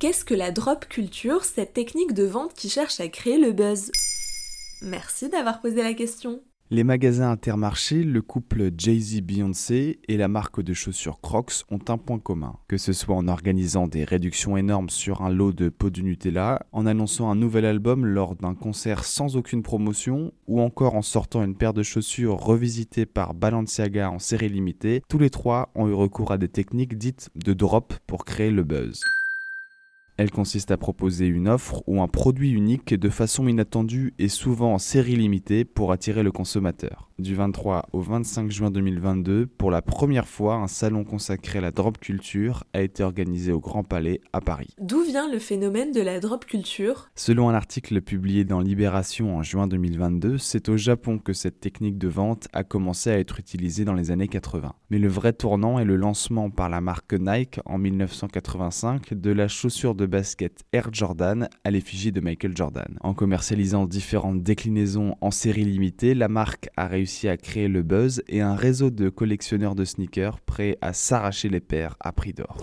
Qu'est-ce que la drop culture, cette technique de vente qui cherche à créer le buzz? Merci d'avoir posé la question. Les magasins Intermarché, le couple Jay-Z Beyoncé et la marque de chaussures Crocs ont un point commun. Que ce soit en organisant des réductions énormes sur un lot de pots de Nutella, en annonçant un nouvel album lors d'un concert sans aucune promotion, ou encore en sortant une paire de chaussures revisitées par Balenciaga en série limitée, tous les trois ont eu recours à des techniques dites de drop pour créer le buzz. Elle consiste à proposer une offre ou un produit unique de façon inattendue et souvent en série limitée pour attirer le consommateur du 23 au 25 juin 2022, pour la première fois, un salon consacré à la drop culture a été organisé au Grand Palais à Paris. D'où vient le phénomène de la drop culture? Selon un article publié dans Libération en juin 2022, c'est au Japon que cette technique de vente a commencé à être utilisée dans les années 80. Mais le vrai tournant est le lancement par la marque Nike en 1985 de la chaussure de basket Air Jordan à l'effigie de Michael Jordan. En commercialisant différentes déclinaisons en série limitée, la marque a réussi à créer le buzz et un réseau de collectionneurs de sneakers prêts à s'arracher les paires à prix d'or.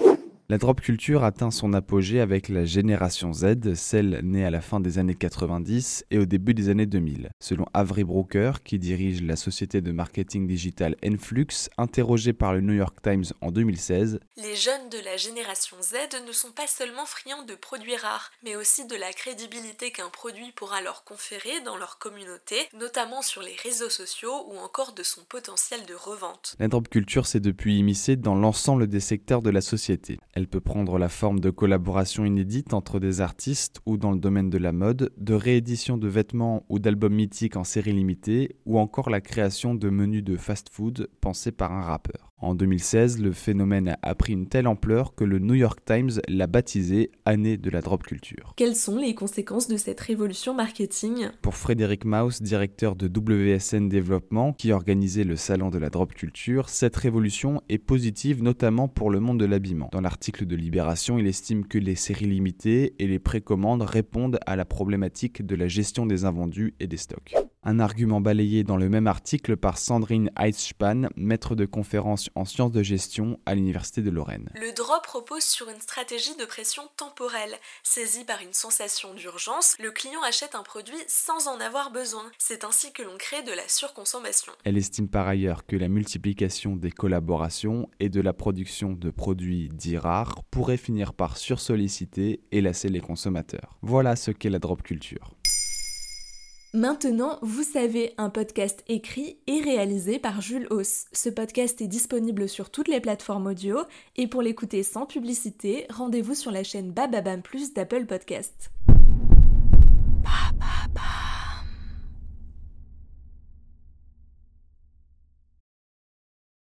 La drop culture atteint son apogée avec la génération Z, celle née à la fin des années 90 et au début des années 2000. Selon Avery Broker, qui dirige la société de marketing digital Enflux, interrogé par le New York Times en 2016, Les jeunes de la génération Z ne sont pas seulement friands de produits rares, mais aussi de la crédibilité qu'un produit pourra leur conférer dans leur communauté, notamment sur les réseaux sociaux ou encore de son potentiel de revente. La drop culture s'est depuis immiscée dans l'ensemble des secteurs de la société. Elle peut prendre la forme de collaborations inédites entre des artistes ou dans le domaine de la mode, de rééditions de vêtements ou d'albums mythiques en série limitée, ou encore la création de menus de fast-food pensés par un rappeur. En 2016, le phénomène a pris une telle ampleur que le New York Times l'a baptisé année de la drop culture. Quelles sont les conséquences de cette révolution marketing? Pour Frédéric Maus, directeur de WSN Développement, qui organisait le salon de la drop culture, cette révolution est positive notamment pour le monde de l'habillement. Dans l'article de Libération, il estime que les séries limitées et les précommandes répondent à la problématique de la gestion des invendus et des stocks. Un argument balayé dans le même article par Sandrine Heitzspan, maître de conférence en sciences de gestion à l'Université de Lorraine. Le drop repose sur une stratégie de pression temporelle. Saisi par une sensation d'urgence, le client achète un produit sans en avoir besoin. C'est ainsi que l'on crée de la surconsommation. Elle estime par ailleurs que la multiplication des collaborations et de la production de produits dits rares pourrait finir par sursolliciter et lasser les consommateurs. Voilà ce qu'est la drop culture. Maintenant, vous savez, un podcast écrit et réalisé par Jules Hauss. Ce podcast est disponible sur toutes les plateformes audio et pour l'écouter sans publicité, rendez-vous sur la chaîne Bababam Plus d'Apple Podcast.